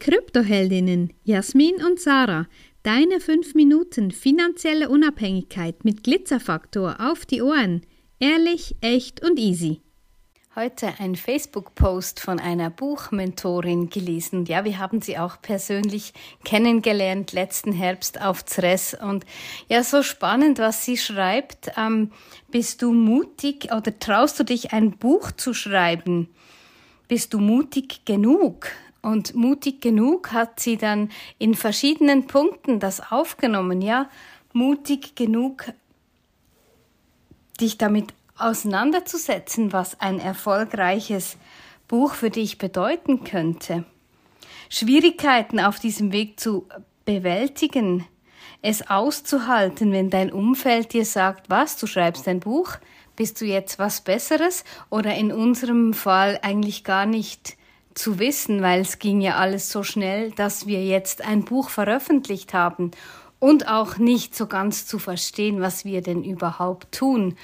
Kryptoheldinnen Jasmin und Sarah. Deine 5 Minuten finanzielle Unabhängigkeit mit Glitzerfaktor auf die Ohren. Ehrlich, echt und easy. Heute ein Facebook-Post von einer Buchmentorin gelesen. Ja, wir haben sie auch persönlich kennengelernt letzten Herbst auf Zres. Und ja, so spannend, was sie schreibt. Ähm, bist du mutig oder traust du dich ein Buch zu schreiben? Bist du mutig genug? Und mutig genug hat sie dann in verschiedenen Punkten das aufgenommen. Ja, mutig genug, dich damit auseinanderzusetzen, was ein erfolgreiches Buch für dich bedeuten könnte. Schwierigkeiten auf diesem Weg zu bewältigen, es auszuhalten, wenn dein Umfeld dir sagt, was, du schreibst ein Buch, bist du jetzt was Besseres oder in unserem Fall eigentlich gar nicht zu wissen, weil es ging ja alles so schnell, dass wir jetzt ein Buch veröffentlicht haben und auch nicht so ganz zu verstehen, was wir denn überhaupt tun.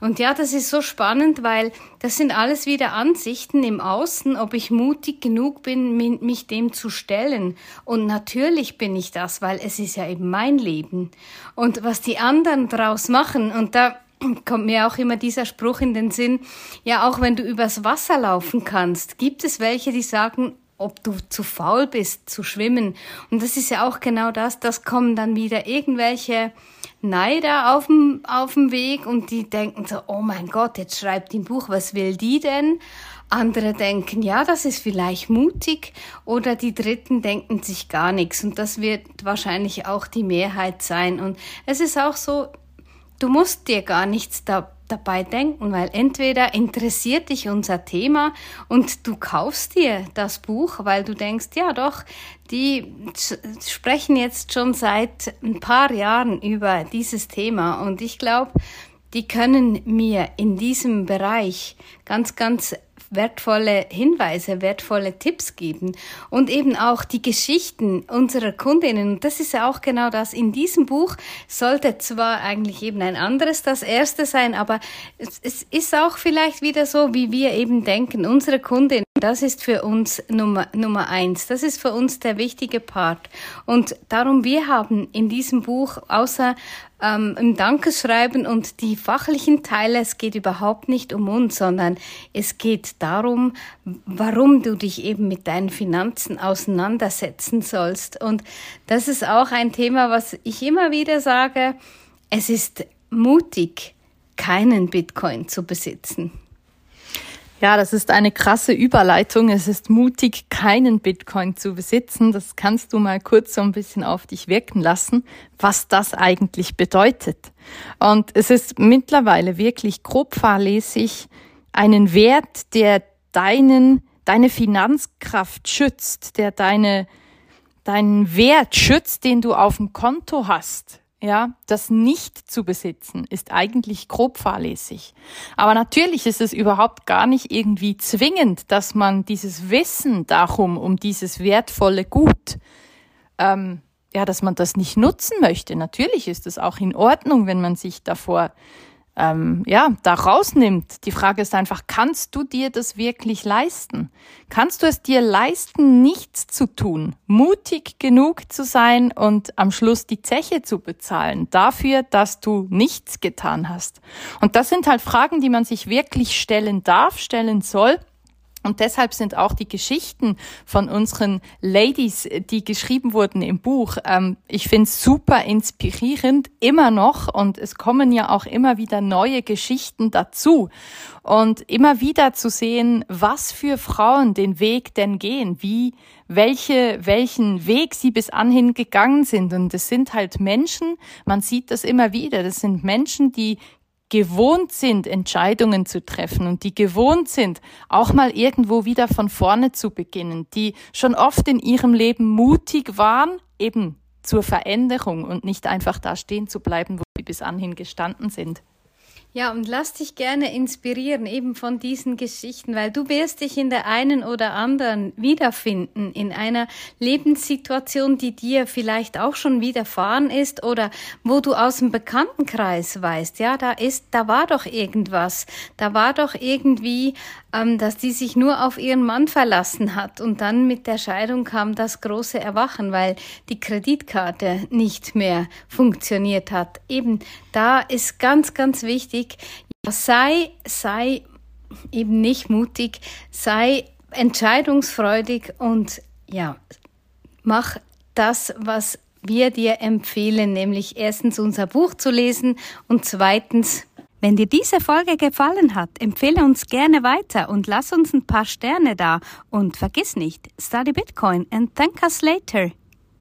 Und ja, das ist so spannend, weil das sind alles wieder Ansichten im Außen, ob ich mutig genug bin, mich dem zu stellen. Und natürlich bin ich das, weil es ist ja eben mein Leben. Und was die anderen draus machen, und da kommt mir auch immer dieser Spruch in den Sinn, ja, auch wenn du übers Wasser laufen kannst, gibt es welche, die sagen, ob du zu faul bist zu schwimmen. Und das ist ja auch genau das, das kommen dann wieder irgendwelche Neider auf dem, auf dem Weg und die denken so, oh mein Gott, jetzt schreibt die ein Buch, was will die denn? Andere denken, ja, das ist vielleicht mutig oder die Dritten denken sich gar nichts und das wird wahrscheinlich auch die Mehrheit sein. Und es ist auch so, du musst dir gar nichts da dabei denken, weil entweder interessiert dich unser Thema und du kaufst dir das Buch, weil du denkst, ja doch, die sprechen jetzt schon seit ein paar Jahren über dieses Thema. Und ich glaube, die können mir in diesem Bereich ganz, ganz wertvolle Hinweise, wertvolle Tipps geben und eben auch die Geschichten unserer Kundinnen. Und das ist ja auch genau das. In diesem Buch sollte zwar eigentlich eben ein anderes das erste sein, aber es, ist auch vielleicht wieder so, wie wir eben denken. Unsere Kundin, das ist für uns Nummer, Nummer eins. Das ist für uns der wichtige Part. Und darum, wir haben in diesem Buch außer ähm, im Dankeschreiben und die fachlichen Teile, es geht überhaupt nicht um uns, sondern es geht darum, warum du dich eben mit deinen Finanzen auseinandersetzen sollst. Und das ist auch ein Thema, was ich immer wieder sage, es ist mutig, keinen Bitcoin zu besitzen. Ja, das ist eine krasse Überleitung. Es ist mutig, keinen Bitcoin zu besitzen. Das kannst du mal kurz so ein bisschen auf dich wirken lassen, was das eigentlich bedeutet. Und es ist mittlerweile wirklich grob fahrlässig, einen Wert, der deinen, deine Finanzkraft schützt, der deine, deinen Wert schützt, den du auf dem Konto hast, ja, das nicht zu besitzen ist eigentlich grob fahrlässig. Aber natürlich ist es überhaupt gar nicht irgendwie zwingend, dass man dieses Wissen darum, um dieses wertvolle Gut, ähm, ja, dass man das nicht nutzen möchte. Natürlich ist es auch in Ordnung, wenn man sich davor ähm, ja, da rausnimmt. Die Frage ist einfach, kannst du dir das wirklich leisten? Kannst du es dir leisten, nichts zu tun, mutig genug zu sein und am Schluss die Zeche zu bezahlen dafür, dass du nichts getan hast? Und das sind halt Fragen, die man sich wirklich stellen darf, stellen soll. Und deshalb sind auch die Geschichten von unseren Ladies, die geschrieben wurden im Buch, ähm, ich finde es super inspirierend, immer noch. Und es kommen ja auch immer wieder neue Geschichten dazu. Und immer wieder zu sehen, was für Frauen den Weg denn gehen, wie, welche, welchen Weg sie bis anhin gegangen sind. Und es sind halt Menschen, man sieht das immer wieder, das sind Menschen, die gewohnt sind, Entscheidungen zu treffen und die gewohnt sind, auch mal irgendwo wieder von vorne zu beginnen, die schon oft in ihrem Leben mutig waren, eben zur Veränderung und nicht einfach da stehen zu bleiben, wo sie bis anhin gestanden sind. Ja, und lass dich gerne inspirieren eben von diesen Geschichten, weil du wirst dich in der einen oder anderen wiederfinden, in einer Lebenssituation, die dir vielleicht auch schon widerfahren ist oder wo du aus dem Bekanntenkreis weißt, ja, da ist, da war doch irgendwas, da war doch irgendwie, ähm, dass die sich nur auf ihren Mann verlassen hat und dann mit der Scheidung kam das große Erwachen, weil die Kreditkarte nicht mehr funktioniert hat. Eben, da ist ganz, ganz wichtig, mutig. Ja, sei, sei eben nicht mutig, sei entscheidungsfreudig und ja, mach das, was wir dir empfehlen, nämlich erstens unser Buch zu lesen und zweitens wenn dir diese Folge gefallen hat, empfehle uns gerne weiter und lass uns ein paar Sterne da. Und vergiss nicht, study Bitcoin and thank us later.